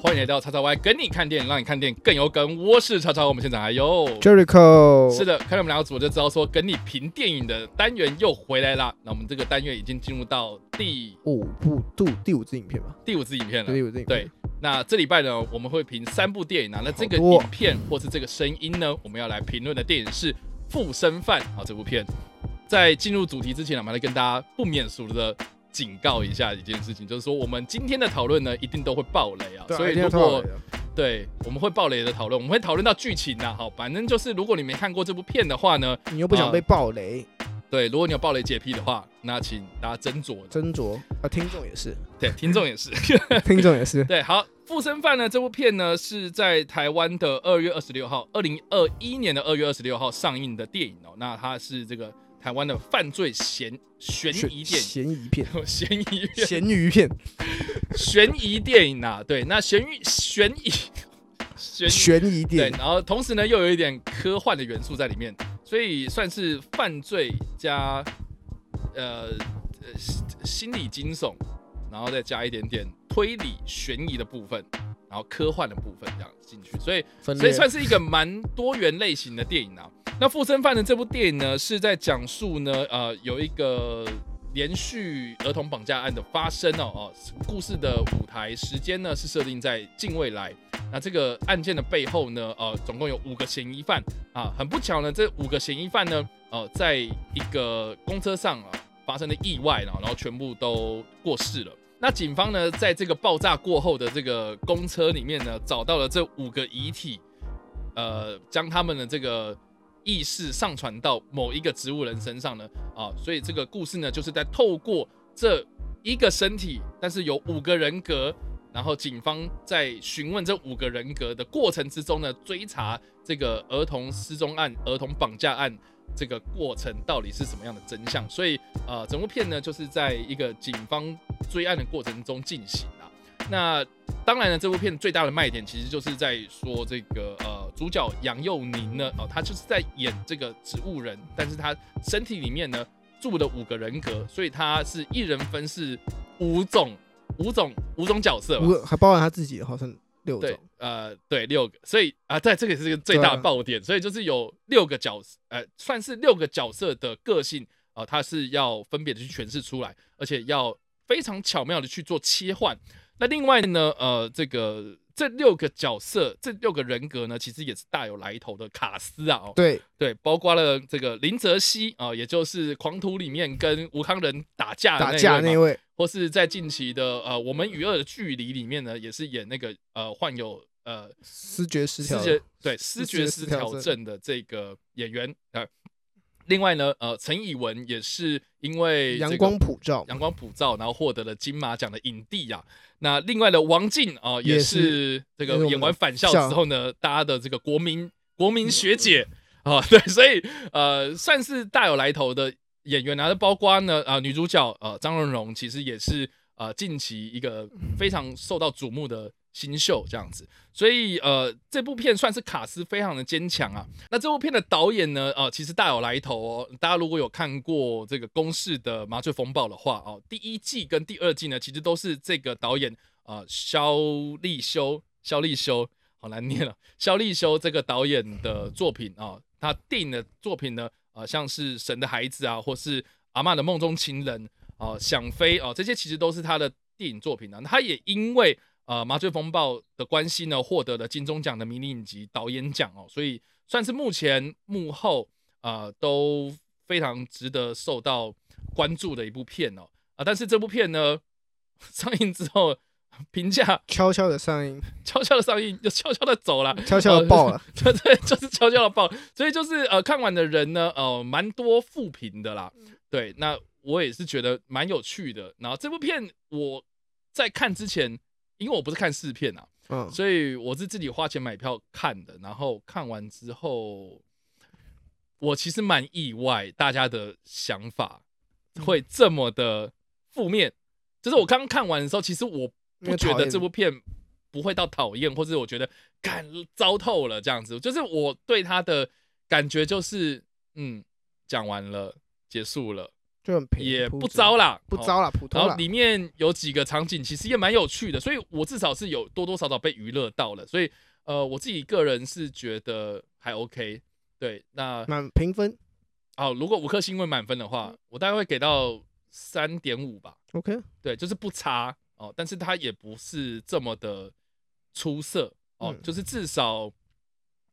欢迎来到叉叉 Y 跟你看电影，让你看电影更有梗。我是叉叉，我们现场还有 Jericho 是的，看到我们两个组就知道说跟你评电影的单元又回来啦。那我们这个单元已经进入到第五部度第五支影片吧？第五支影片了。第五支影片。对，那这礼拜呢，我们会评三部电影啊。那这个影片或是这个声音呢，我们要来评论的电影是《附身犯》啊。这部片在进入主题之前呢，我们来跟大家不免俗的警告一下一件事情，就是说我们今天的讨论呢，一定都会爆雷啊。所以如果对，我们会爆雷的讨论，我们会讨论到剧情啊。好，反正就是如果你没看过这部片的话呢，你又不想被爆雷，对，如果你有爆雷洁癖的话，那请大家斟酌。斟酌啊，听众也是，对，听众也是。听众也是。对，好，《附身犯》呢，这部片呢是在台湾的二月二十六号，二零二一年的二月二十六号上映的电影哦。那它是这个台湾的犯罪嫌悬疑电影，嫌 疑片，悬疑片，咸鱼片，悬疑电影啊。对，那悬疑悬疑悬悬疑电，影，然后同时呢又有一点科幻的元素在里面，所以算是犯罪加呃呃心心理惊悚，然后再加一点点推理悬疑的部分，然后科幻的部分这样进去，所以所以算是一个蛮多元类型的电影啊。那《附身犯》的这部电影呢，是在讲述呢，呃，有一个连续儿童绑架案的发生哦，哦，故事的舞台时间呢是设定在近未来。那这个案件的背后呢，呃，总共有五个嫌疑犯啊，很不巧呢，这五个嫌疑犯呢，呃，在一个公车上啊发生了意外了，然后全部都过世了。那警方呢，在这个爆炸过后的这个公车里面呢，找到了这五个遗体，呃，将他们的这个意识上传到某一个植物人身上呢，啊，所以这个故事呢，就是在透过这一个身体，但是有五个人格，然后警方在询问这五个人格的过程之中呢，追查这个儿童失踪案、儿童绑架案这个过程到底是什么样的真相。所以，呃，整部片呢，就是在一个警方追案的过程中进行啊。那当然呢，这部片最大的卖点其实就是在说这个呃主角杨佑宁呢，哦，他就是在演这个植物人，但是他身体里面呢住了五个人格，所以他是一人分饰五种五种五种角色吧五。个还包含他自己，好像六对种，，呃，对，六个，所以啊，在，这个也是一个最大爆点，所以就是有六个角色，呃，算是六个角色的个性啊、呃，它是要分别的去诠释出来，而且要非常巧妙的去做切换。那另外呢，呃，这个这六个角色，这六个人格呢，其实也是大有来头的卡斯啊，哦，对，对，包括了这个林泽熙啊、也就是《狂徒》里面跟吴康仁打架的打那位嘛架那位，或是在近期的呃《我们与恶的距离》里面呢，也是演那个呃患有呃视觉失调，对视觉失觉失调调症的这个演员啊、呃另外呢，呃，陈以文也是因为这个阳光普照，阳光普照，然后获得了金马奖的影帝啊。那另外的王静啊、也也是是这个演完返校校之后呢，大家的这个国民国民学姐啊，对，所以呃，算是大有来头的演员啊。包括呢，啊、女主角呃张荣荣，其实也是呃近期一个非常受到瞩目的新秀这样子。所以呃，这部片算是卡斯非常的坚强啊。那这部片的导演呢，呃，其实大有来头哦。大家如果有看过这个公式的麻醉风暴的话哦，第一季跟第二季呢，其实都是这个导演呃肖立修，肖立修好难念了，肖立修这个导演的作品啊、他电影的作品呢，呃，像是《神的孩子》啊，或是《阿嬷的梦中情人》啊，《想飞》啊，这些其实都是他的电影作品啊。他也因为呃《麻醉风暴》的关系呢，获得了金钟奖的迷你影集导演奖哦，所以算是目前幕后呃都非常值得受到关注的一部片哦啊。但是这部片呢 上映之后评价悄悄的上映，悄悄的上映，就悄悄的走了，悄悄的爆了，对 对，就是悄悄的爆，所以就是呃，看完的人呢，呃，蛮多负评的啦。对，那我也是觉得蛮有趣的。然后这部片我在看之前，因为我不是看试片啊，嗯，所以我是自己花钱买票看的。然后看完之后，我其实蛮意外，大家的想法会这么的负面。就是我刚看完的时候，其实我不觉得这部片不会到讨厌，或者我觉得干糟透了这样子。就是我对他的感觉就是，嗯，讲完了，结束了，就很平，也不糟啦，哦不糟啦，普通然后。里面有几个场景其实也蛮有趣的，所以我至少是有多多少少被娱乐到了，所以呃，我自己个人是觉得还 OK。对，那满评分好，如果五颗星为满分的话，我大概会给到三点五吧。OK，对，就是不差哦，但是它也不是这么的出色哦，嗯就是至少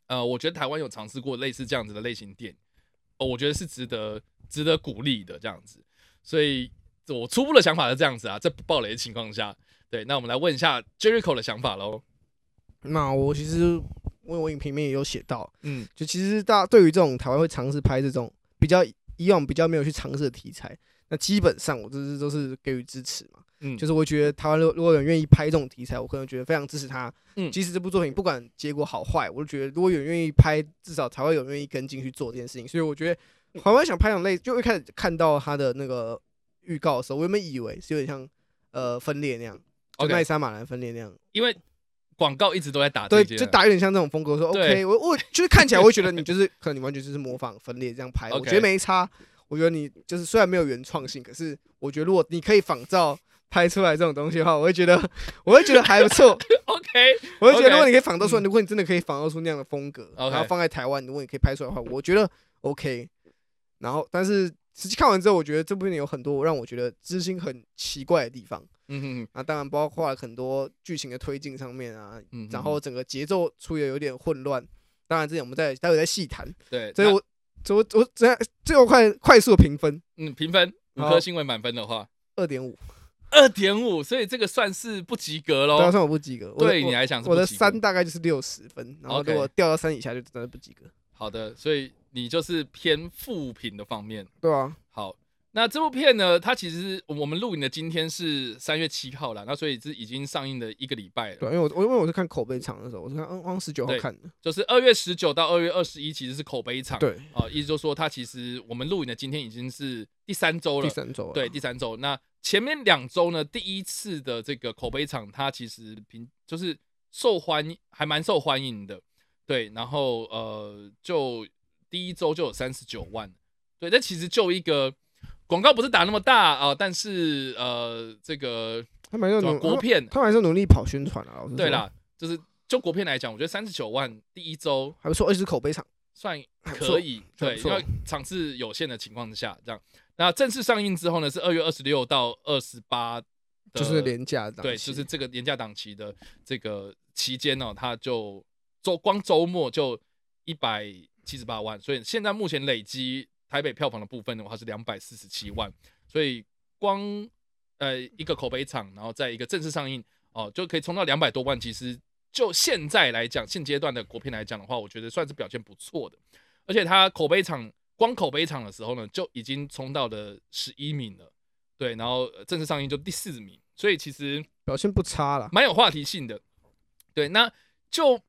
呃，我觉得台湾有尝试过类似这样子的类型电影，哦，我觉得是值得值得鼓励的这样子，所以我初步的想法是这样子啊，在不暴雷的情况下，对，那我们来问一下 Jericho 的想法喽，那我其实我我影评里面也有写到，嗯就其实大家对于这种台湾会尝试拍这种比较以往比较没有去尝试的题材，那基本上我就是都是给予支持嘛。嗯，就是我觉得台湾如如果有人愿意拍这种题材，我可能觉得非常支持他。嗯即使这部作品不管结果好坏，我就觉得如果有人愿意拍，至少才会有人愿意跟进去做这件事情。所以我觉得台湾想拍这种类，就一开始看到他的那个预告的时候，我原本以为是有点像呃分裂那样，就奈莎马兰分裂那样。因为广告一直都在打对，就打有点像这种风格。说 OK，我我就是看起来我会觉得你 就是可能你完全就是模仿分裂这样拍，我觉得没差。我觉得你就是虽然没有原创性，可是我觉得如果你可以仿照拍出来这种东西的话，我会觉得 我会觉得还不错。OK，我会觉得如果你可以仿造出来，如果你真的可以仿造出那样的风格，然后放在台湾，如果你可以拍出来的话，我觉得 OK。然后，但是实际看完之后，我觉得这部电影有很多让我觉得知心很奇怪的地方。嗯哼哼啊，当然包括很多剧情的推进上面啊，嗯然后整个节奏处理的有点混乱。当然，这点我们再待会再细谈。对，所以我，所以我我这样最后快快速的评分嗯评分五好颗星为满分的话，二点五，二点五，所以这个算是不及格喽。对啊，算我不及格。对你来讲是我的三大概就是六十分，然后如果掉到三以下就真的不及格。好的，所以你就是偏负评的方面。对啊，好，那这部片呢，它其实我们录影的今天是三月七号了，那所以是已经上映的一个礼拜了对因为我我因为我是看口碑场的时候，我是看嗯嗯十九号看的。就是二月十九到二月二十一，其实是口碑场。对，啊、意思就是说它其实我们录影的今天已经是第三周了第。三周啊对，第三周。那前面两周呢，第一次的这个口碑场，它其实平就是受欢迎，还蛮受欢迎的。对，然后呃，就第一周就有三十九万。对，这其实就一个广告不是打那么大啊、但是呃，这个他蛮有努国片，他们还是努力跑宣传啊。对啦，就是就国片来讲，我觉得三十九万第一周还不错，而且是口碑场。算可以，对，因为场次有限的情况下，这样。那正式上映之后呢，是二月二十六到二十八，就是廉价档对，就是这个廉价档期的这个期间呢、它就周光周末就一百七十八万，所以现在目前累积台北票房的部分的话是两百四十七万，所以光呃一个口碑场，然后在一个正式上映哦、就可以冲到两百多万，其实就现在来讲，现阶段的国片来讲的话，我觉得算是表现不错的，而且它口碑场光口碑场的时候呢，就已经冲到了十一名了。对，然后呃正式上映就第四名，所以其实表现不差啦。蛮有话题性的。对，那就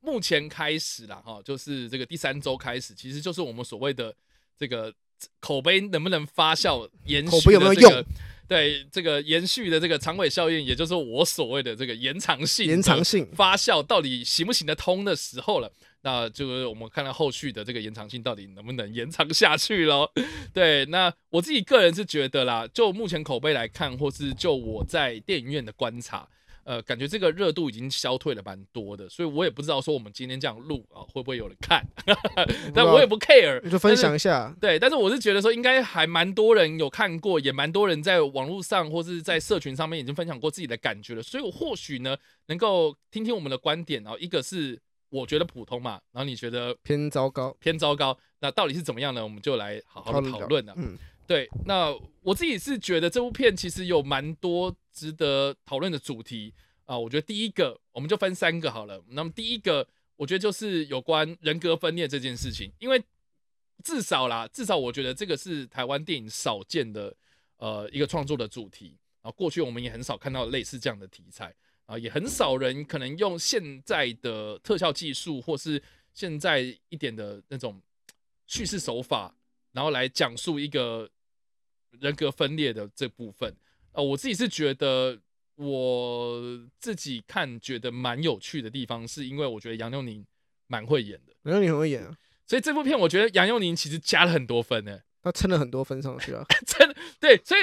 目前开始啦，哈，就是这个第三周开始，其实就是我们所谓的这个口碑能不能发酵延续口碑有没有的这个用对这个延续的这个长尾效应，也就是我所谓的这个延长性延长性发酵到底行不行得通的时候了。那就是我们看到后续的这个延长性到底能不能延长下去喽。对，那我自己个人是觉得啦，就目前口碑来看，或是就我在电影院的观察，呃，感觉这个热度已经消退了蛮多的，所以我也不知道说我们今天这样录啊，会不会有人看，但我也不 care，你就分享一下，对，但是我是觉得说，应该还蛮多人有看过，也蛮多人在网络上或是在社群上面已经分享过自己的感觉了，所以我或许呢能够听听我们的观点，然后一个是我觉得普通嘛，然后你觉得偏糟糕，偏糟糕，那到底是怎么样呢？我们就来好好的讨论了。嗯，对，那我自己是觉得这部片其实有蛮多值得讨论的主题啊、我觉得第一个我们就分三个好了。那么第一个，我觉得就是有关人格分裂这件事情，因为至少啦，至少我觉得这个是台湾电影少见的呃一个创作的主题啊。过去我们也很少看到类似这样的题材啊，也很少人可能用现在的特效技术或是现在一点的那种叙事手法，然后来讲述一个人格分裂的这部分。呃，我自己是觉得我自己看觉得蛮有趣的地方，是因为我觉得杨佑宁蛮会演的，杨佑宁很会演啊，所以这部片我觉得杨佑宁其实加了很多分呢。他撑了很多分上去啊，真的，对，所以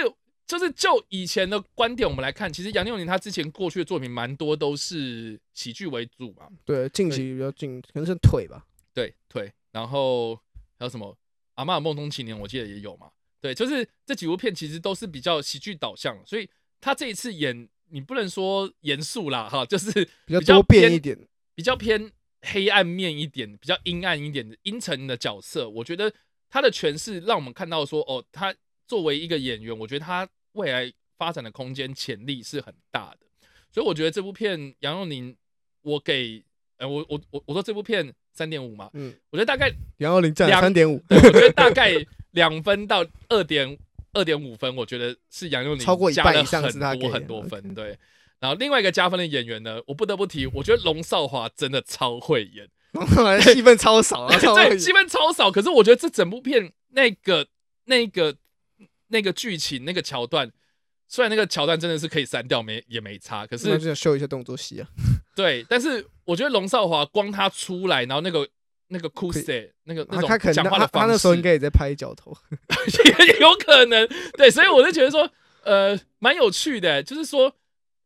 就是就以前的观点我们来看，其实杨佑宁他之前过去的作品蛮多都是喜剧为主嘛，对，近期比较近，可能是腿吧。对腿，然后还有什么《阿嬷的梦中情人》，我记得也有嘛。对，就是这几部片其实都是比较喜剧导向，所以他这一次演，你不能说严肃啦，哈，就是 比较偏多变一点，比较偏黑暗面一点，比较阴暗一点的阴沉的角色，我觉得他的诠释让我们看到说，哦，他作为一个演员，我觉得他未来发展的空间潜力是很大的。所以我觉得这部片杨佑宁，我给，呃，我我我我说这部片三点五嘛，嗯，我觉得大概杨佑宁占两三点五，对，我觉得大概 两分到二点二点五分，我觉得是杨佑宁超过一半以上很是他多很多分，对。然后另外一个加分的演员呢，我不得不提，我觉得龙少华真的超会演，戏份超少啊，超对，戏份超少，可是我觉得这整部片那个那个那个剧情那个桥段，虽然那个桥段真的是可以删掉，没也没差，可是想秀一下动作戏啊。对，但是我觉得龙少华光他出来，然后那个那个酷可以塞那个那可能讲话的方式，他他那时候应该也在拍脚头，也 有可能，对，所以我就觉得说，呃，蛮有趣的，就是说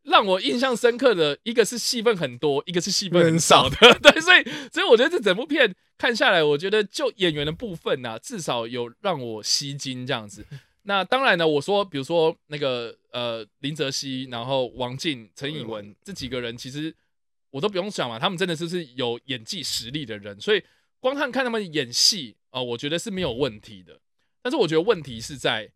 让我印象深刻的一个是戏份很多，一个是戏份很少的，对，所以所以我觉得这整部片看下来，我觉得就演员的部分呢、至少有让我吸睛这样子。那当然呢，我说比如说那个呃林泽熙，然后王静、陈以文这几个人，其实我都不用想嘛，他们真的是是有演技实力的人，所以光看看他们演戏啊、我觉得是没有问题的。但是我觉得问题是在，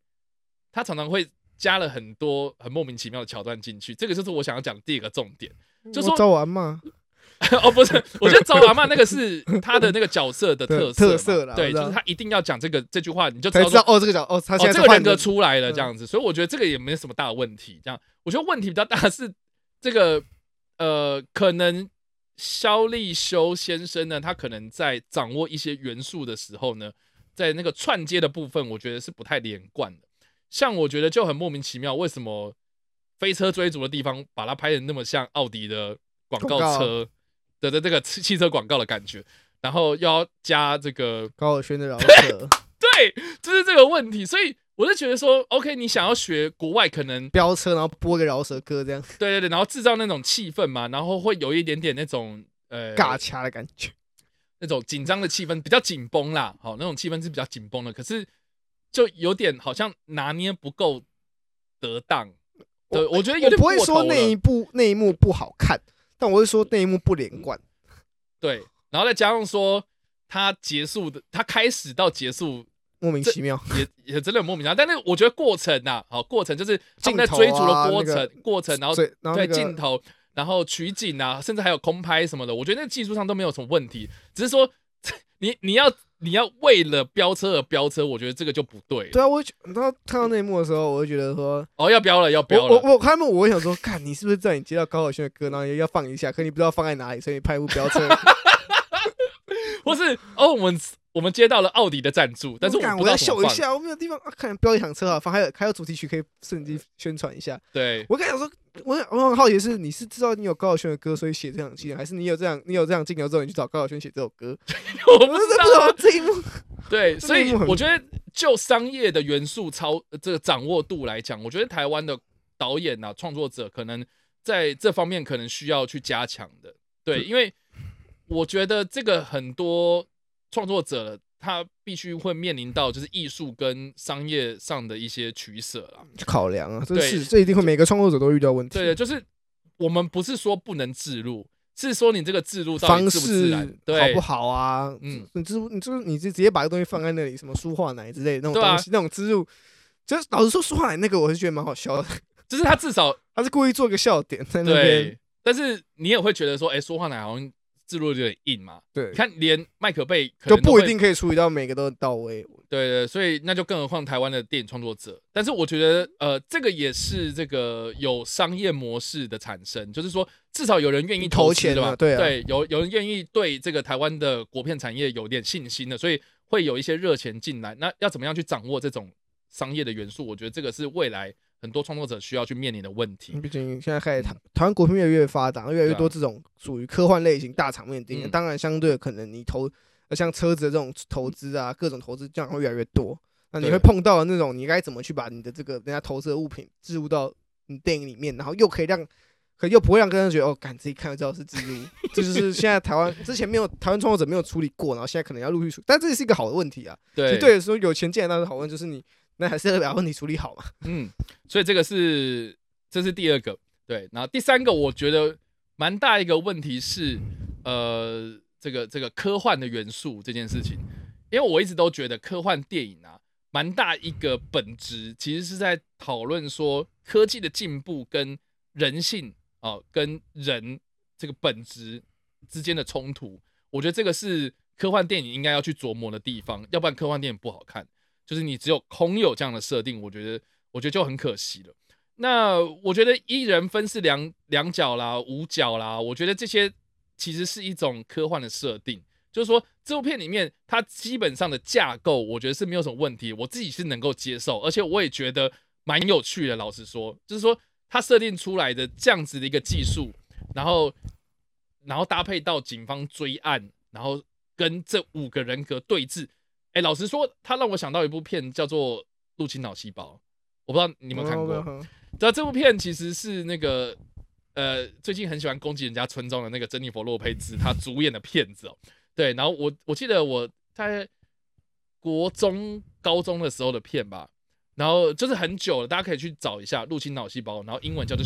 他常常会加了很多很莫名其妙的桥段进去，这个就是我想要讲的第一个重点。就是我找我阿妈，哦，不是，我觉得找阿妈那个是他的那个角色的特色 特色啦对，就是他一定要讲这个这句话，你就知道哦，这个角哦，他这个人格出来了嗯这样子，所以我觉得这个也没什么大的问题。这样，我觉得问题比较大是这个呃，可能肖立修先生呢，他可能在掌握一些元素的时候呢，在那个串接的部分，我觉得是不太连贯的。像我觉得就很莫名其妙，为什么飞车追逐的地方把它拍的那么像奥迪的广告车的的这个汽汽车广告的感觉，然后又要加这个高尔宣的饶舌，对，就是这个问题，所以我就觉得说，OK，你想要学国外，可能飙车然后播个饶舌歌这样对对对，然后制造那种气氛嘛，然后会有一点点那种呃尬掐的感觉。那种紧张的气氛，比较紧绷啦，好，那种气氛是比较紧绷的，可是就有点好像拿捏不够得当。对，我觉得有我点不会说。那一部那一幕不好看，但我会说那一幕不连贯。对，然后再加上说他结束的，他开始到结束莫名其妙，也也真的很莫名其妙。但是我觉得过程呐、好，过程就是他们在追逐的过啊那个程，过程，然后对那个镜头，然后取景啊，甚至还有空拍什么的，我觉得那技术上都没有什么问题，只是说 你你要你要为了飙车而飙车，我觉得这个就不对。对啊，我然后看到那一幕的时候，我就觉得说，哦，要飙了，要飙了。我我开幕我想说，看你是不是在你接到高晓轩的歌，然后也要放一下，可你不知道放在哪里，所以你拍一部飙车。不是哦，我们我们接到了奥迪的赞助，但是我干不知道我再怎么放。秀一下，我没有地方啊，看飙一场车啊，放还有还有主题曲可以趁机宣传一下。对，我跟你讲说，我很我很好奇是，你是知道你有高晓轩的歌，所以写这场戏，还是你有这样你有这样镜头之后，你去找高晓轩写这首歌？我不知道啊。这一幕。对，所以我觉得就商业的元素超呃这个掌握度来讲，我觉得台湾的导演啊、创作者可能在这方面可能需要去加强的。对，因为我觉得这个很多创作者他必须会面临到就是艺术跟商业上的一些取舍啦。去考量啊，这是这一定会每个创作者都遇到问题。对，就是我们不是说不能置入，是说你这个置入方式然，好不好啊？嗯嗯，你植入你就是你直直接把个东西放在那里，什么舒化奶之类的那种东西，那种植入，就是老实说，舒化奶那个我是觉得蛮好笑的，就是他至少他是故意做一个笑点在那边。但是你也会觉得说，哎、说话奶好像置入有点硬嘛。对你，看，连麦可贝可就不一定可以处理到每个都到位。对对，所以那就更何况台湾的电影创作者。但是我觉得，呃，这个也是这个有商业模式的产生，就是说至少有人愿意投？钱嘛对啊对，有有人愿意对这个台湾的国片产业有点信心的，所以会有一些热钱进来。那要怎么样去掌握这种商业的元素？我觉得这个是未来很多创作者需要去面临的问题。毕竟现在开始台台湾国片越来越发达，越来越多这种属于科幻类型大场面的电影。嗯当然，相对可能你投呃像车子的这种投资啊，各种投资这样会越来越多。那你会碰到那种你该怎么去把你的这个人家投资的物品置入到你电影里面，然后又可以让，可又不会让观众觉得哦，敢自己看就知道是植入，这就是现在台湾之前没有台湾创作者没有处理过，然后现在可能要陆续处理，但这也是一个好的问题啊。对实对说有钱进来那是好问，就是你那还是要把问题处理好嘛。嗯，所以这个是这是第二个，对，然后第三个我觉得蛮大一个问题是，呃，这个这个科幻的元素这件事情，因为我一直都觉得科幻电影啊，蛮大一个本质其实是在讨论说科技的进步跟人性啊、跟人这个本质之间的冲突，我觉得这个是科幻电影应该要去琢磨的地方，要不然科幻电影不好看。就是你只有空有这样的设定，我觉得我觉得就很可惜了。那我觉得一人分饰两两角啦、五角啦，我觉得这些其实是一种科幻的设定。就是说，这部片里面它基本上的架构，我觉得是没有什么问题，我自己是能够接受，而且我也觉得蛮有趣的。老实说，就是说它设定出来的这样子的一个技术，然后然后搭配到警方追案，然后跟这五个人格对峙。哎，老实说，他让我想到一部片叫做《入侵脑细胞》，我不知道你有没有看过。哦那这部片其实是那个呃，最近很喜欢攻击人家村庄的那个珍妮佛·洛佩兹她主演的片子哦。对，然后我我记得我在国中、高中的时候的片吧，然后就是很久了，大家可以去找一下《入侵脑细胞》，然后英文叫做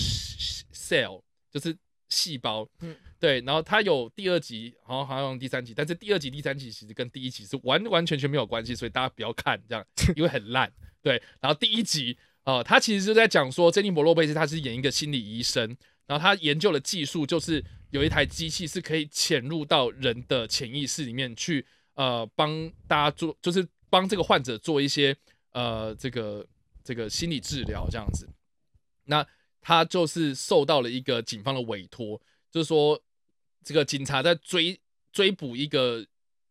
cell，就是细胞。嗯对，然后它有第二集，好像好像有第三集，但是第二集、第三集其实跟第一集是完完全全没有关系，所以大家不要看这样，因为很烂。对，然后第一集呃，他其实就在讲说，珍妮佛·洛贝斯他是演一个心理医生，然后他研究的技术就是有一台机器是可以潜入到人的潜意识里面去，呃，帮大家做，就是帮这个患者做一些呃这个这个心理治疗这样子。那他就是受到了一个警方的委托，就是说这个警察在追追捕一个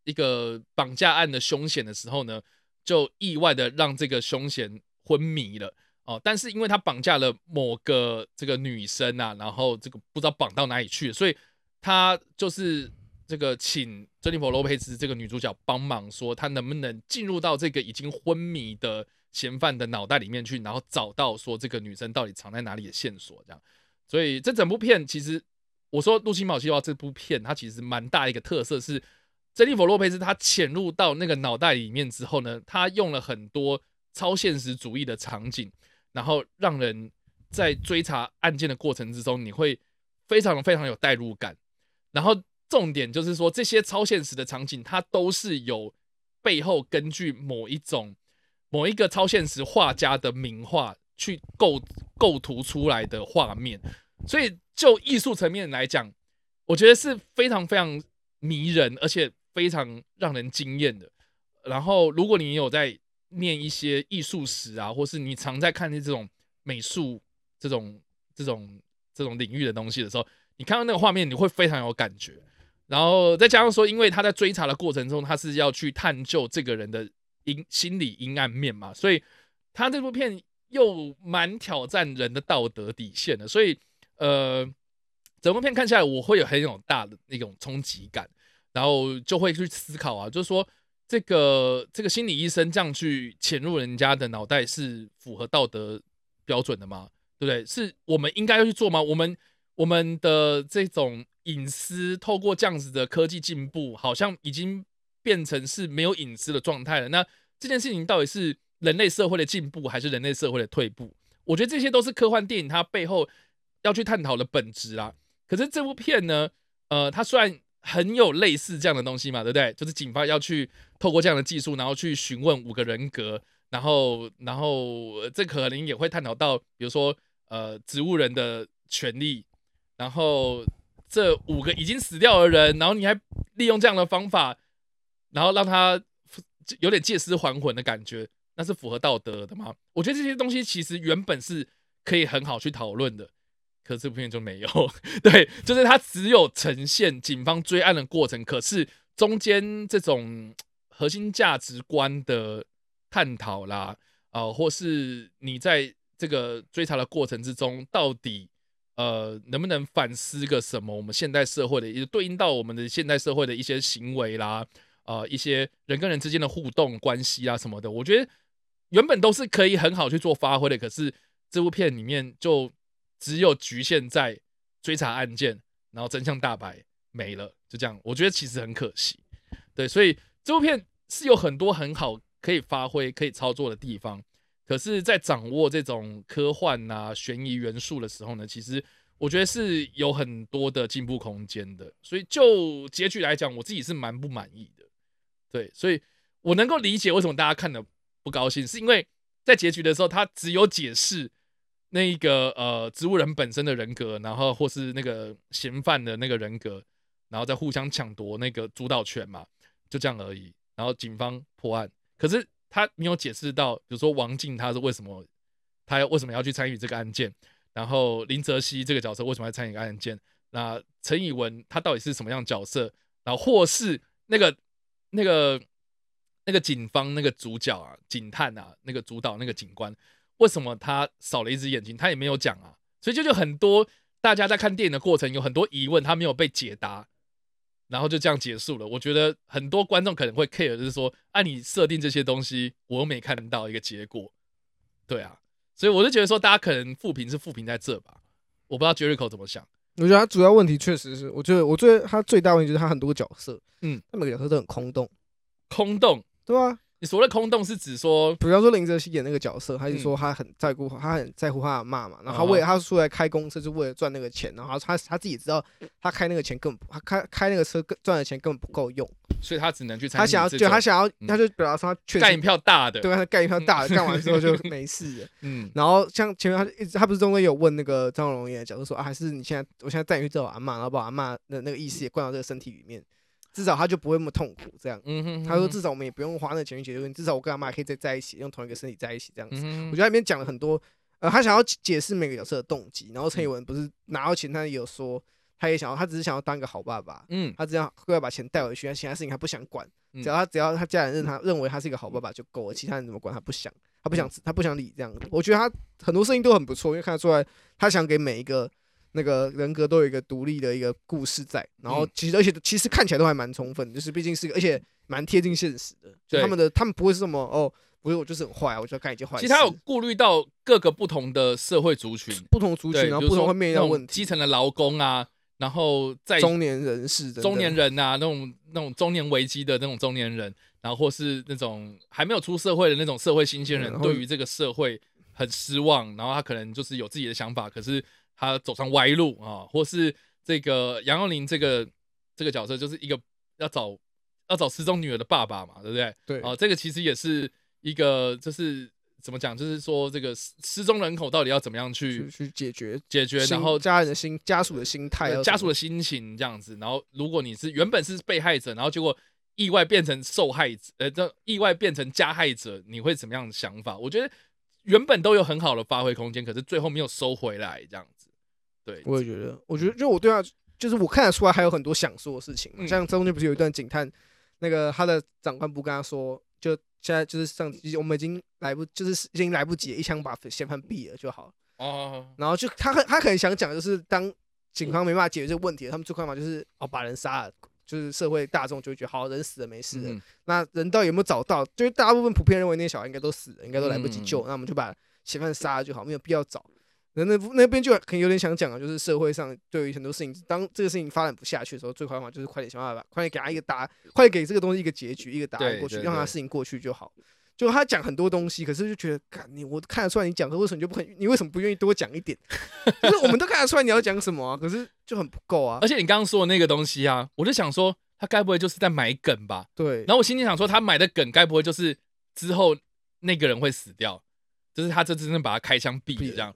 一个绑架案的凶嫌的时候呢，就意外的让这个凶嫌昏迷了哦。但是因为他绑架了某个这个女生啊，然后这个不知道绑到哪里去，所以他就是这个请珍妮佛·罗佩兹这个女主角帮忙，说她能不能进入到这个已经昏迷的嫌犯的脑袋里面去，然后找到说这个女生到底藏在哪里的线索，这样。所以这整部片其实我说《入侵脑细胞》这部片，它其实蛮大一个特色是，珍妮佛·洛佩兹她潜入到那个脑袋里面之后呢，她用了很多超现实主义的场景，然后让人在追查案件的过程之中，你会非常非常有代入感。然后重点就是说，这些超现实的场景，它都是有背后根据某一种某一个超现实画家的名画去构构图出来的画面，所以就艺术层面来讲，我觉得是非常非常迷人，而且非常让人惊艳的。然后，如果你有在念一些艺术史啊，或是你常在看这种美术这种这种这种领域的东西的时候，你看到那个画面，你会非常有感觉。然后再加上说，因为他在追查的过程中，他是要去探究这个人的阴心理阴暗面嘛，所以他这部片又蛮挑战人的道德底线的。所以，呃，整部片看下来，我会有很有大的那种冲击感，然后就会去思考啊，就是说这个这个心理医生这样去潜入人家的脑袋是符合道德标准的吗？对不对？是我们应该要去做吗？我们我们的这种隐私，透过这样子的科技进步，好像已经变成是没有隐私的状态了。那这件事情到底是人类社会的进步，还是人类社会的退步？我觉得这些都是科幻电影它背后要去探讨的本质啦。可是这部片呢，呃，它虽然很有类似这样的东西嘛，对不对？就是警方要去透过这样的技术，然后去询问五个人格，然后，然后这可能也会探讨到，比如说呃植物人的权利，然后这五个已经死掉的人，然后你还利用这样的方法，然后让他有点借尸还魂的感觉，那是符合道德的吗？我觉得这些东西其实原本是可以很好去讨论的，可是这部片就没有。对，就是它只有呈现警方追案的过程，可是中间这种核心价值观的探讨啦，啊、或是你在这个追查的过程之中，到底呃能不能反思个什么？我们现代社会的，也对应到我们的现代社会的一些行为啦，呃，一些人跟人之间的互动关系啊什么的，我觉得原本都是可以很好去做发挥的，可是这部片里面就只有局限在追查案件，然后真相大白没了，就这样。我觉得其实很可惜，对，所以这部片是有很多很好可以发挥、可以操作的地方，可是，在掌握这种科幻啊、悬疑元素的时候呢，其实我觉得是有很多的进步空间的。所以就结局来讲，我自己是蛮不满意的。对，所以我能够理解为什么大家看的不高兴，是因为在结局的时候，他只有解释那一个呃植物人本身的人格，然后或是那个嫌犯的那个人格，然后再互相抢夺那个主导权嘛，就这样而已。然后警方破案，可是他没有解释到，比如说王静他是为什么，他要为什么要去参与这个案件，然后林泽熙这个角色为什么要参与案件，那陈以文他到底是什么样角色，然后或是那个那个。那个警方那个主角啊，警探啊，那个主导那个警官，为什么他少了一只眼睛？他也没有讲啊，所以就就很多大家在看电影的过程有很多疑问，他没有被解答，然后就这样结束了。我觉得很多观众可能会 care，就是说，按你设定这些东西，我又没看到一个结果，对啊，所以我就觉得说，大家可能复评是复评在这吧，我不知道 Jericho 怎么想。我觉得他主要问题确实是，我觉得我觉得他最大问题就是他很多角色，嗯，他每个角色都很空洞，空洞。对啊，你所谓的空洞是指说，比方说林则徐演那个角色，他就说他很在乎，他很在乎他的妈嘛，然后他为了他出来开公司，就为了赚那个钱，然后他他自己知道，他开那个钱根本他开开那个车赚的钱根本不够用，所以他只能去参他想要，就他想要，他就表达说他干一票大的，对，他干一票大的，干完之后就没事了。嗯，然后像前面他一直他不是中间有问那个张荣演的角色说啊，还是你现在我现在带你去找阿妈，然后把阿妈的那个意识也灌到这个身体里面。至少他就不会那么痛苦，这样。嗯哼，他说至少我们也不用花那钱去解决问题，至少我跟阿妈可以再在一起，用同一个身体在一起这样子。我觉得里面讲了很多，呃，他想要解释每个角色的动机。然后陈以文不是拿到钱，他也有说，他也想要，他只是想要当一个好爸爸。嗯，他只要会要把钱带回去，他其他事情他不想管，只要他只要他家人认他认为他是一个好爸爸就够了，其他人怎么管他不想，他不想他不想理这样。我觉得他很多事情都很不错，因为看得出来他想给每一个。那个人格都有一个独立的一个故事在，然后其实而且其实看起来都还蛮充分，就是毕竟是而且蛮贴近现实的。就他们的他们不会是什么哦，不是我就是很坏啊，我就要干一件坏事。其实他有顾虑到各个不同的社会族群，不同族群然后不同会面临到问题，基层的劳工啊，然后在中年人士、中年人啊，那种那种中年危机的那种中年人，然后或是那种还没有出社会的那种社会新鲜人，对于这个社会很失望，然后他可能就是有自己的想法，可是。他走上歪路啊，或是这个杨佑宁这个这个角色，就是一个要找要找失踪女儿的爸爸嘛，对不对？对啊，这个其实也是一个，就是怎么讲，就是说这个失失踪人口到底要怎么样去去解决解决，然后家人的心家属的心态，家属的心情这样子。然后如果你是原本是被害者，然后结果意外变成受害者，呃，这意外变成加害者，你会怎么样的想法？我觉得原本都有很好的发挥空间，可是最后没有收回来这样子。对，我也觉得，我觉得就我对他，就是我看得出来还有很多想说的事情。像中间不是有一段警探，那个他的长官不跟他说，就现在就是上，我们已经来不，就是已经来不及，一枪把嫌犯毙了就好。哦。然后就他很他很想讲，就是当警方没办法解决这个问题，他们最快嘛就是哦把人杀了，就是社会大众就会觉得好人死了没事了。那人到底有没有找到？就是大部分普遍认为那些小孩应该都死了，应该都来不及救，那我们就把嫌犯杀了就好，没有必要找。那那那边就可能有点想讲啊，就是社会上对于很多事情，当这个事情发展不下去的时候，最快的方法就是快点想办法，快点给他一个答，快点给这个东西一个结局，一个答案过去，让他事情过去就好。就他讲很多东西，可是就觉得，看你我看得出来你讲，可为什么你就不肯？你为什么不愿意多讲一点？就是我们都看得出来你要讲什么啊，可是就很不够啊。而且你刚刚说的那个东西啊，我就想说，他该不会就是在买梗吧？对。然后我心里想说，他买的梗该不会就是之后那个人会死掉，就是他这真正把他开枪毙了这样。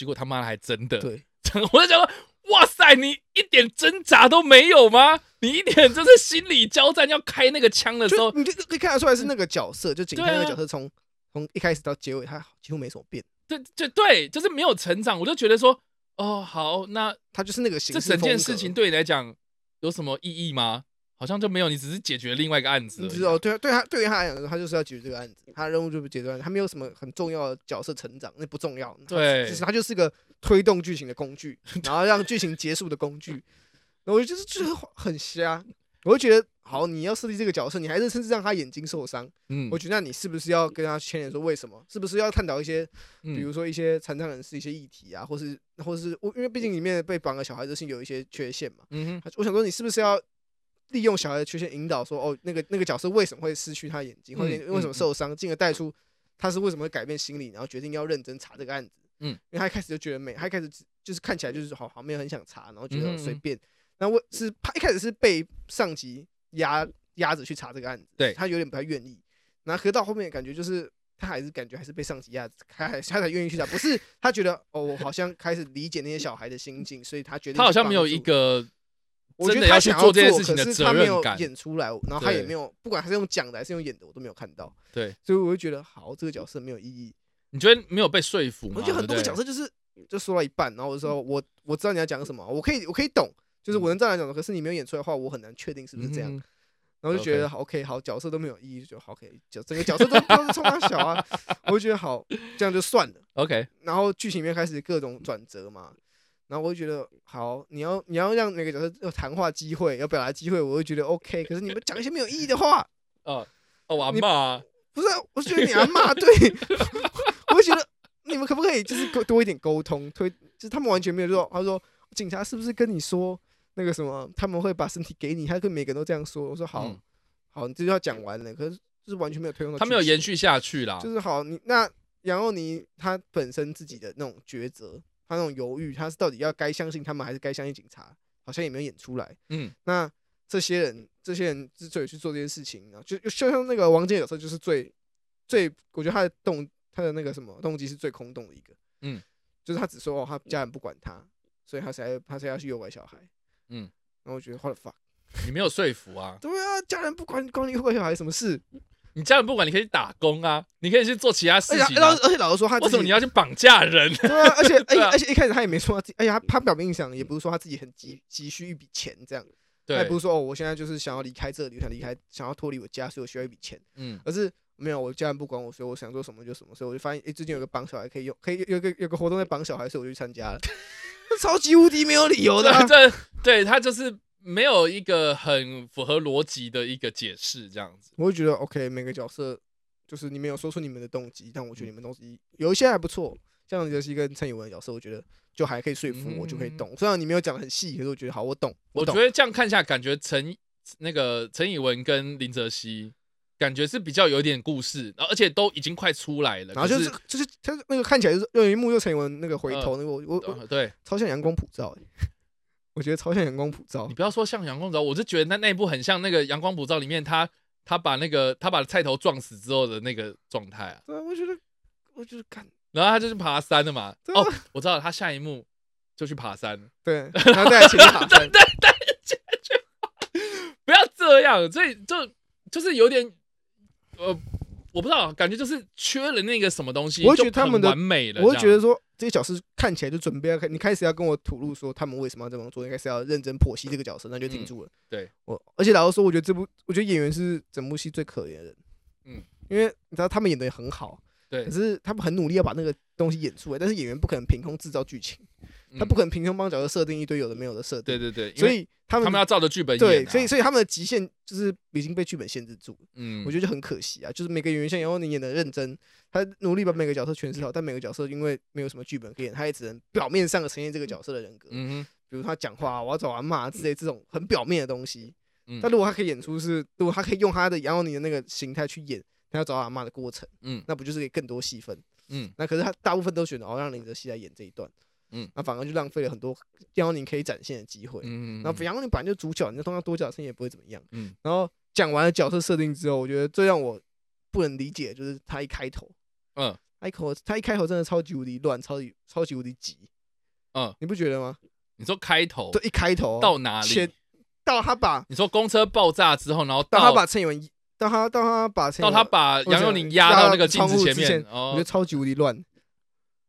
结果他妈的还真的，对，我就想说，哇塞，你一点挣扎都没有吗？你一点就是心理交战要开那个枪的时候，你就可以看得出来是那个角色，就警察那个角色，从从一开始到结尾，他几乎没什么变。对，就对，就是没有成长。我就觉得说，哦，好，那他就是那个形这整件事情对你来讲有什么意义吗？好像就没有，你只是解决另外一个案子。你知道，对对他对于他来讲，他就是要解决这个案子，他的任务就是解决，他没有什么很重要的角色成长，那不重要。对，其实他就是个推动剧情的工具，然后让剧情结束的工具。我觉得就是就是很瞎，我就觉得好，你要设计这个角色，你还是甚至让他眼睛受伤，嗯我觉得那你是不是要跟他牵连说为什么？是不是要探讨一些，嗯比如说一些残障人士一些议题啊，或是或是我因为毕竟里面被绑的小孩子是有一些缺陷嘛，嗯哼我想说你是不是要利用小孩的缺陷引导说哦那个那个角色为什么会失去他眼睛，或者嗯为什么受伤，进而带出他是为什么会改变心理，然后决定要认真查这个案子。嗯，因为他一开始就觉得没，他一开始只就是看起来就是好好没有很想查，然后觉嗯得随便。那我是他一开始是被上级压压着去查这个案子，对他有点不太愿意。然后可到后面感觉就是他还是感觉还是被上级压着，他还 他才愿意去查，不是他觉得哦我好像开始理解那些小孩的心境，所以他决定他好像没有一个我觉得他想要做这件事情的可是他没有责任感。演出来，然后他也没有，不管他是用讲的还是用演的，我都没有看到。对，所以我就觉得，好，这个角色没有意义。你觉得没有被说服吗？我觉得很多个角色就是就说到一半，然后我就说我我知道你要讲什么，我可以我可以懂，就是我能这样讲的，可是你没有演出来的话，我很难确定是不是这样。嗯然后就觉得好 OK，好，角色都没有意义，就好 OK，角整个角色都都是冲他小啊，我就觉得好，这样就算了。OK，然后剧情里面开始各种转折嘛，然后我就觉得好，你要你要让每个角色有谈话机会，有表达机会，我会觉得 OK。可是你们讲一些没有意义的话，哦哦，我阿你妈啊，不是啊，我是觉得你阿骂对，我就觉得你们可不可以就是多多一点沟通，推就是他们完全没有说，他说警察是不是跟你说那个什么，他们会把身体给你，他跟每个人都这样说，我说好、嗯好，你这就要讲完了，可是就是完全没有推动到，他没有延，续下去啦。就是好，你那然后你他本身自己的那种抉择，他那种犹豫，他是到底要该相信他们还是该相信警察，好像也没有演出来。嗯那这些人，这些人之所以去做这件事情，然后就就像那个王健有时候就是最最，我觉得他的动他的那个什么动机是最空洞的一个，嗯，就是他只说哦，他家人不管他，所以他才他才要去诱拐小孩，嗯，然后我觉得 what the fuck，你没有说服啊。对啊，家人不管管你诱拐小孩什么事，你家人不管，你可以去打工啊，你可以去做其他事情啊。而且而且而且老实说他为什么你要去绑架人？对啊，而且 而且而且一开始他也没说他自己，而且他他表面上也不是说他自己很急急需一笔钱这样，他也不，是说哦我现在就是想要离开这里，想离开，想要脱离我家，所以我需要一笔钱。嗯而是没有，我家人不管我，所以我想做什么就什么，所以我就发现，诶，最近有个绑小孩可以用，可以有有个有个活动在绑小孩，所以我就去参加了，超级无敌没有理由的啊、这对他就是没有一个很符合逻辑的一个解释，这样子。我会觉得 OK，每个角色就是你没有说出你们的动机，但我觉得你们动机有一些还不错，像刘希跟陈以文的角色，我觉得就还可以说服我，就可以懂。虽然你没有讲的很细，可是我觉得好，我懂，懂我觉。得这样看下，感觉陈那个陈以文跟林哲熙，感觉是比较有点故事，然后而且都已经快出来了。然后就可是就是他那个看起来就是有一幕，就陈以文那个回头那个，我我对超像阳光普照、欸，我觉得超像阳光普照你。不要说像阳光普照，我是觉得那那一部很像那个阳光普照里面他他把那个他把菜头撞死之后的那个状态啊，对啊，我觉得我就是看然后他就去爬山了嘛。啊哦，我知道他下一幕就去爬山，对，然后再来前面爬山，不要这样，所以就就是有点呃，我不知道，感觉就是缺了那个什么东西，我觉得他们的完美了，我会觉得说这些角色看起来就准备要开，你开始要跟我吐露说他们为什么要这么做，应该是要认真剖析这个角色，那就停住了。嗯对我，而且老实说，我觉得这部，我觉得演员是整部戏最可怜的人。嗯，因为你知道他们演的也很好，对可是他们很努力要把那个东西演出来，但是演员不可能凭空制造剧情，他嗯不可能凭空帮角色设定一堆有的没有的设定。对对对，所以他们他们要照着剧本演对，啊，所以所以他们的极限就是已经被剧本限制住了。嗯，我觉得就很可惜啊，就是每个演员像杨佑宁演的认真，他努力把每个角色诠释好，但每个角色因为没有什么剧本可以演，他也只能表面上的呈现这个角色的人格，嗯哼，比如他讲话我要找阿骂之类这种很表面的东西。嗯但如果他可以演出是，如果他可以用他的杨佑宁的那个形态去演他要找阿骂的过程，嗯那不就是给更多戏份？嗯那可是他大部分都选择哦让林哲熙来演这一段，嗯那反而就浪费了很多杨佑宁可以展现的机会。嗯，然后杨佑宁本来就主角，你就通常多角色也不会怎么样。嗯然后讲完了角色设定之后，我觉得最让我不能理解就是他一开头，嗯他一口他一开头真的超级无敌乱，超级超级无敌急，嗯，你不觉得吗？你说开头对，一开头到哪前里？到他把你说公车爆炸之后，然后到他把陈以文到他到他把陈到他把杨佑宁压压到那个镜窗子前面户之前，我觉哦得超级无敌乱，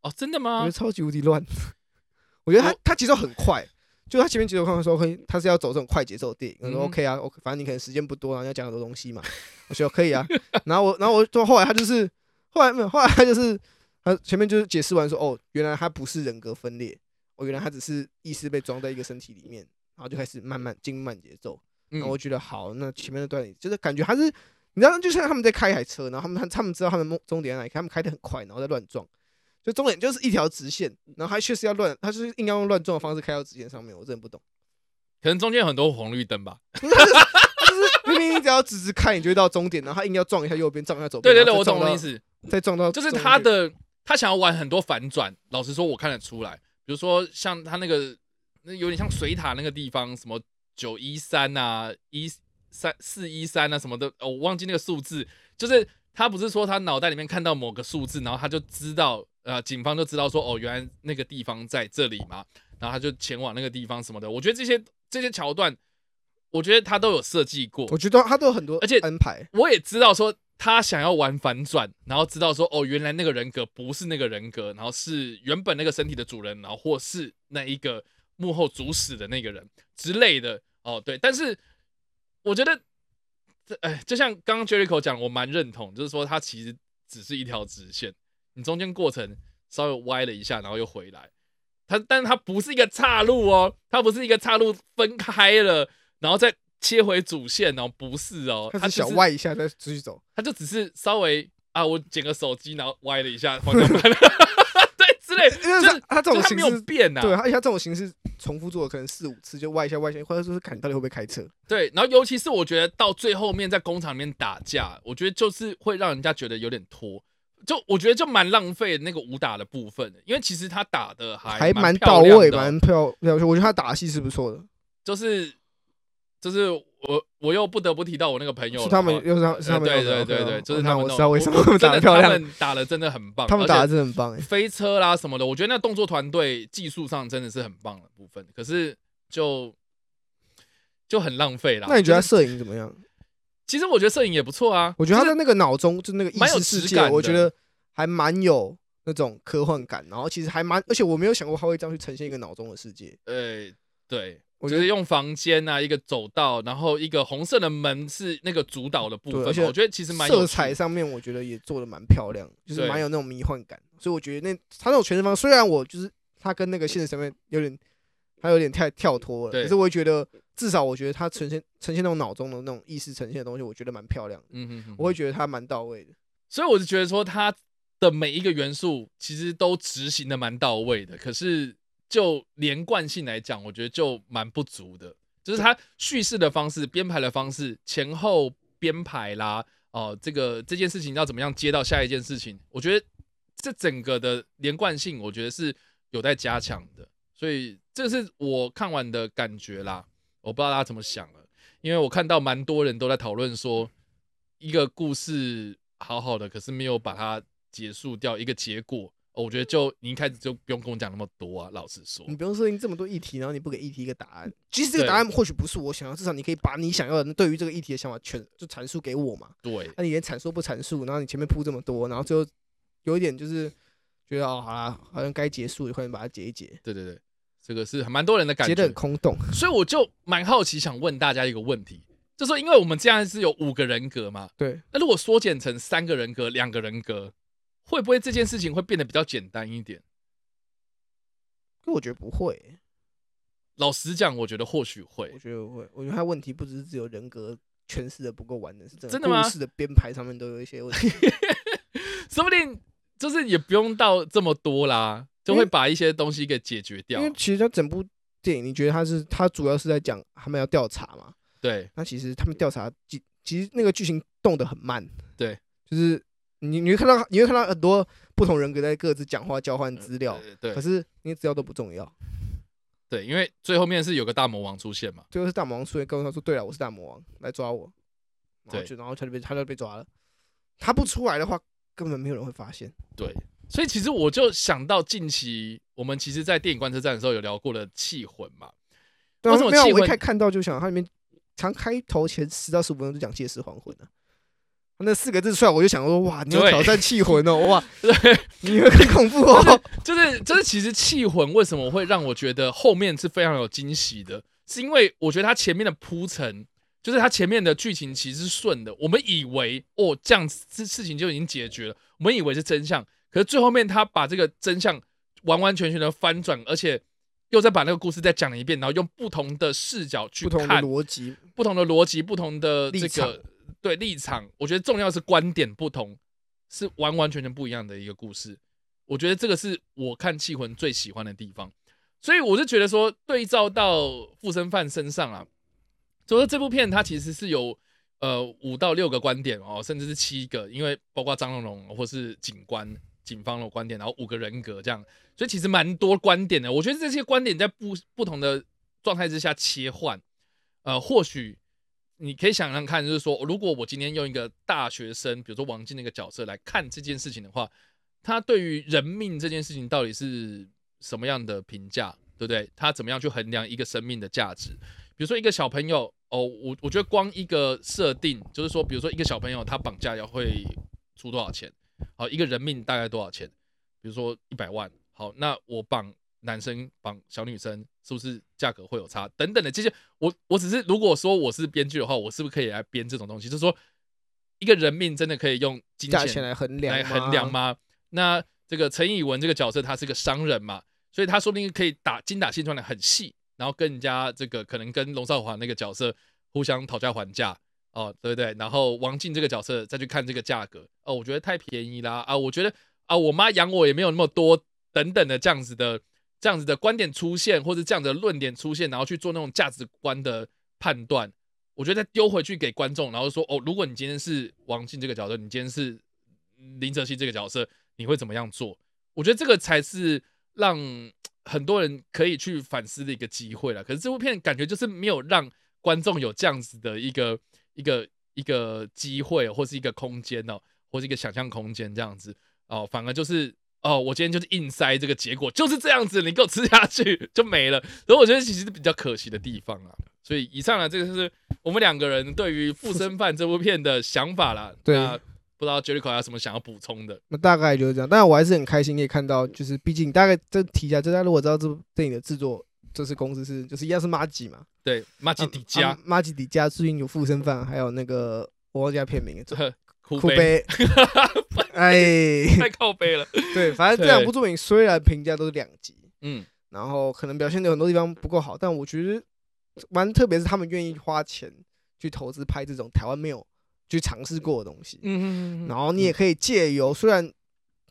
哦，真的吗我觉吗得？超级无敌乱。我觉得他他节奏很快，就他前面节奏看说可以，他是要走这种快节奏的电影。我说嗯 OK 啊，OK，反正你可能时间不多，然后要讲很多东西嘛。我说可以啊。然后我然后我就后来他就是后来没有，后来他就是他前面就是解释完说哦，原来他不是人格分裂，哦，原来他只是意识被装在一个身体里面，然后就开始慢慢经慢节奏。然后我觉得好，那前面那段就是感觉还是你知道，就像他们在开一台车，然后他们他们知道他们终终点在哪里，他们开的很快，然后在乱撞，就终点就是一条直线，然后他确实要乱，他就是硬要用乱撞的方式开到直线上面，我真的不懂。可能中间有很多红绿灯吧。就是明明你只要直直开，你就会到终点，然后他硬要撞一下右边，撞一下左边。对对对，我懂你意思，再撞到就是他的他想要玩很多反转。老实说，我看得出来，比如说像他那个那有点像水塔那个地方，什么九一三啊、一三四一三啊什么的，哦我忘记那个数字。就是他不是说他脑袋里面看到某个数字，然后他就知道，呃，警方就知道说，哦，原来那个地方在这里嘛，然后他就前往那个地方什么的。我觉得这些这些桥段，我觉得他都有设计过。我觉得他都有很多，而且安排。我也知道说他想要玩反转，然后知道说哦，原来那个人格不是那个人格，然后是原本那个身体的主人，然后或是那一个幕后主使的那个人之类的哦，对。但是我觉得这哎，就像刚刚 Jericho 讲，我蛮认同，就是说他其实只是一条直线，你中间过程稍微歪了一下，然后又回来。它，但是它不是一个岔路哦，它不是一个岔路分开了，然后再切回主线哦，不是哦，它只小歪一下再继续走，他就只是稍微啊，我捡个手机，然后歪了一下方向盘，对之类，因为就是他他这种就他没有形式，变呐、对，他他这种形式重复做了可能四五次，就歪一下歪一下，或者说是看你到底会不会开车。对，然后尤其是我觉得到最后面在工厂里面打架，我觉得就是会让人家觉得有点拖，就我觉得就蛮浪费那个武打的部分的，因为其实他打的还还蛮蛮到位，蛮漂亮。我觉得他打戏是不错的，就是就是我我又不得不提到我那个朋友是他们哦又是他们对对对对，就是他们弄我知道为什么打的漂亮他，们打的真的很棒，他们打的真的很棒哎。飞车啦什么的，我觉得那动作团队技术上真的是很棒的部分，可是就就很浪费啦。那你觉得他摄影怎么样？其实我觉得摄影也不错啊，我觉得他的那个脑中就那个意蛮有识世界，质感的我觉得还蛮有那种科幻感，然后其实还蛮，而且我没有想过他会这样去呈现一个脑中的世界。呃对。我觉得就是用房间啊，一个走道，然后一个红色的门是那个主导的部分，对而且我觉得其实蛮有色趣彩上面，我觉得也做的蛮漂亮，就是对蛮有那种迷幻感。所以我觉得那他那种全身方，虽然我就是他跟那个现实层面有点，他有点太跳脱了，对可是我会觉得至少我觉得他呈现呈现那种脑中的那种意识呈现的东西，我觉得蛮漂亮的。嗯哼哼，我会觉得他蛮到位的。所以我就觉得说它的每一个元素其实都执行的蛮到位的，可是就连贯性来讲，我觉得就蛮不足的。就是它叙事的方式、编排的方式、前后编排啦，哦、这个这件事情要怎么样接到下一件事情，我觉得这整个的连贯性，我觉得是有待加强的。所以这是我看完的感觉啦，我不知道大家怎么想了，因为我看到蛮多人都在讨论说，一个故事好好的，可是没有把它结束掉一个结果，哦我觉得就你一开始就不用跟我讲那么多啊，老实说你，不用设定这么多议题，然后你不给议题一个答案。其实这个答案或许不是我想要，至少你可以把你想要的对于这个议题的想法全就阐述给我嘛。对那、你连阐述不阐述，然后你前面铺这么多，然后最后有一点就是觉得哦，好啦，好像该结束就，快点把它结一结，对对对，这个是蛮多人的感结得很觉，空洞。所以我就蛮好奇，想问大家一个问题，就说因为我们这样是有五个人格嘛，对，那如果缩减成三个人格、两个人格，会不会这件事情会变得比较简单一点？可我觉得不会欸、老实讲，我觉得或许会我。觉得不会。我觉得他问题不只是只有人格诠释的不够完整，是真的吗个故事的编排上面都有一些问题。说不定就是也不用到这么多啦，就会把一些东西给解决掉因。为其实他整部电影，你觉得他是他主要是在讲他们要调查嘛？对那其实他们调查其其实那个剧情动得很慢，对，就是你你会看到你会看到很多不同人格在各自讲话交换资料，呃对可是那些资料都不重要。对，因为最后面是有个大魔王出现嘛。最后是大魔王出现，告诉他说：“对了，我是大魔王，来抓我。”然后对就然后他就被他就被抓了。他不出来的话，根本没有人会发现。对，所以其实我就想到近期我们其实，在电影观测站的时候有聊过的气魂嘛。为什么没有，气魂我一开看到就想，它里面常开头前十到十五分钟就讲借尸还魂了。那四个字出来，我就想说，哇，你要挑战气魂哦，哇，对，你会很恐怖哦。就 是就是，其实气魂为什么会让我觉得后面是非常有惊喜的，是因为我觉得它前面的铺陈，就是它前面的剧情其实是顺的，我们以为哦这样子这事情就已经解决了，我们以为是真相，可是最后面他把这个真相完完全全的翻转，而且又再把那个故事再讲了一遍，然后用不同的视角去不同的看逻辑，不同的逻辑、不同的这个对立场，我觉得重要的是观点不同，是完完全全不一样的一个故事。我觉得这个是我看《气魂》最喜欢的地方，所以我是觉得说，对照到附身犯身上啊，就说这部片它其实是有呃五到六个观点哦，甚至是七个，因为包括张龙龙或是警官、警方的观点，然后五个人格这样，所以其实蛮多观点的。我觉得这些观点在不不同的状态之下切换，呃，或许你可以想想看，就是说，如果我今天用一个大学生，比如说王静那个角色来看这件事情的话，他对于人命这件事情到底是什么样的评价，对不对？他怎么样去衡量一个生命的价值？比如说一个小朋友，哦，我我觉得光一个设定，就是说，比如说一个小朋友他绑架要会出多少钱？好，一个人命大概多少钱？比如说一百万，好，那我绑男生绑小女生，是不是价格会有差？等等的这些，我我只是如果说我是编剧的话，我是不是可以来编这种东西？就是说，一个人命真的可以用金钱钱来衡量来衡量？吗？那这个陈以文这个角色，他是个商人嘛，所以他说不定可以打精打细算的很细，然后跟人家这个可能跟龙少华那个角色互相讨价还价哦，对不对？然后王静这个角色再去看这个价格哦，我觉得太便宜啦啊，我觉得啊，我妈养我也没有那么多等等的这样子的这样子的观点出现，或者这样的论点出现，然后去做那种价值观的判断。我觉得再丢回去给观众，然后说哦，如果你今天是王静这个角色，你今天是林则熙这个角色，你会怎么样做？我觉得这个才是让 很多人可以去反思的一个机会了。可是这部片感觉就是没有让观众有这样子的一个一个一个机会，或是一个空间哦，或是一个想象空间这样子哦，反而就是哦，我今天就是硬塞这个结果就是这样子，你给我吃下去就没了。所以我觉得其实是比较可惜的地方啊。所以以上呢，这个就是我们两个人对于《附身犯》这部片的想法啦。对啊不知道 Jericho 还有什么想要补充的？那大概就是这样，但我还是很开心可以看到，就是毕竟大概这提一下，就大家如果知道这部电影的制作，这是公司是就是一样是马吉嘛，对，马吉迪加、马吉迪加最近有附身犯，还有那个我忘记他片名了，哭库悲，杯，哎，太靠背了。对，反正这两部作品虽然评价都是两极，嗯，然后可能表现的很多地方不够好，但我觉得蛮特别，是他们愿意花钱去投资拍这种台湾没有去尝试过的东西。嗯然后你也可以借由，虽然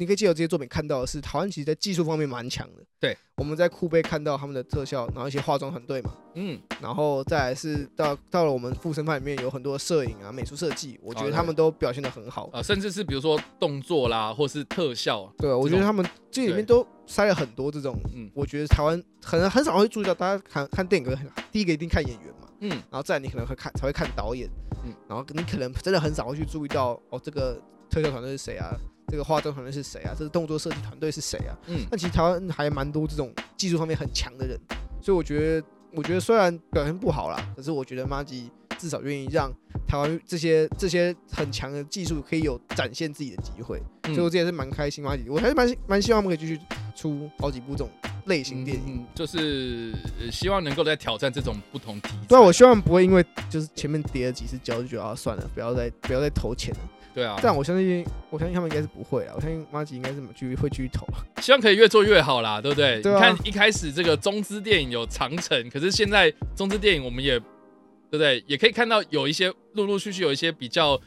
你可以借由这些作品看到的是台湾其实在技术方面蛮强的。对，我们在酷贝看到他们的特效，然后一些化妆团队嘛，嗯，然后再来是到到了我们附身派里面有很多摄影啊、美术设计，我觉得他们都表现的很好。啊，甚至是比如说动作啦，或是特效，对，我觉得他们这里面都塞了很多这种，嗯。我觉得台湾很很少会注意到，大家看看电影很第一个一定看演员嘛，嗯。然后再来你可能会看才会看导演，嗯。然后你可能真的很少会去注意到哦，这个特效团队是谁啊，这个化妆团队是谁啊，这个动作设计团队是谁啊？嗯那其实台湾还蛮多这种技术方面很强的人，所以我觉得，我觉得虽然表现不好啦，可是我觉得马吉至少愿意让台湾这些这些很强的技术可以有展现自己的机会，嗯所以我这也是蛮开心马吉，我还是蛮蛮希望我们可以继续出好几部这种类型电影。嗯，就是呃希望能够在挑战这种不同题材。对啊，我希望不会因为就是前面跌了几次跤就觉得啊算了，不要再不要再投钱了。对啊，但我相信，我相信他们应该是不会啊，我相信马吉应该是继续会继续投。希望可以越做越好啦，对不对？对啊你看一开始这个中资电影有长城，可是现在中资电影我们也对不对？也可以看到有一些陆陆续续有一些比较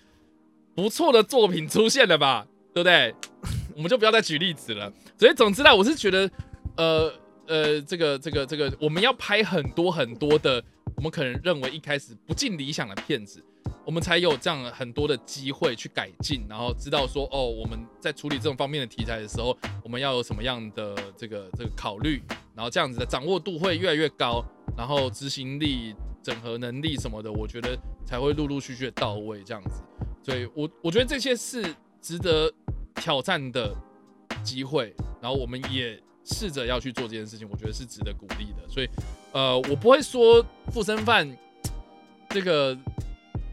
不错的作品出现了吧，对不对？我们就不要再举例子了。所以总之呢，我是觉得，呃呃，这个这个这个，我们要拍很多很多的，我们可能认为一开始不尽理想的片子。我们才有这样很多的机会去改进，然后知道说哦，我们在处理这种方面的题材的时候，我们要有什么样的这个这个考虑，然后这样子的掌握度会越来越高，然后执行力、整合能力什么的，我觉得才会陆陆续续到位这样子。所以我我觉得这些是值得挑战的机会，然后我们也试着要去做这件事情，我觉得是值得鼓励的。所以呃，我不会说附身犯 这个。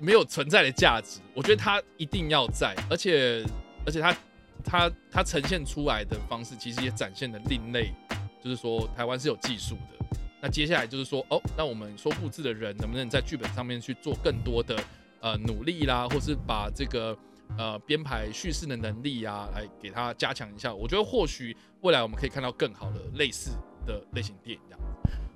没有存在的价值，我觉得它一定要在，而且而且它它它呈现出来的方式，其实也展现了另类，就是说台湾是有技术的。那接下来就是说，哦，那我们说布置的人能不能在剧本上面去做更多的呃努力啦，或是把这个呃编排叙事的能力啊，来给它加强一下。我觉得或许未来我们可以看到更好的类似的类型电影这样。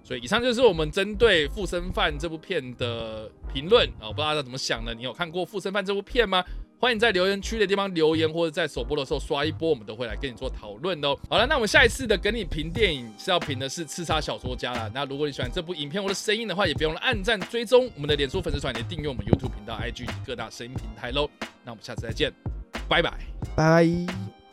所以以上就是我们针对《附身犯》这部片的评论啊，我不知道大家怎么想呢？你有看过《附身犯》这部片吗？欢迎在留言区的地方留言，或者在首播的时候刷一波，我们都会来跟你做讨论哦。好了，那我们下一次的跟你评电影是要评的是《刺杀小说家》啦。那如果你喜欢这部影片或者声音的话，也不用按赞追踪我们的脸书粉丝团，也订阅我们 YouTube 频道、IG 及各大声音平台喽。那我们下次再见，拜，拜拜。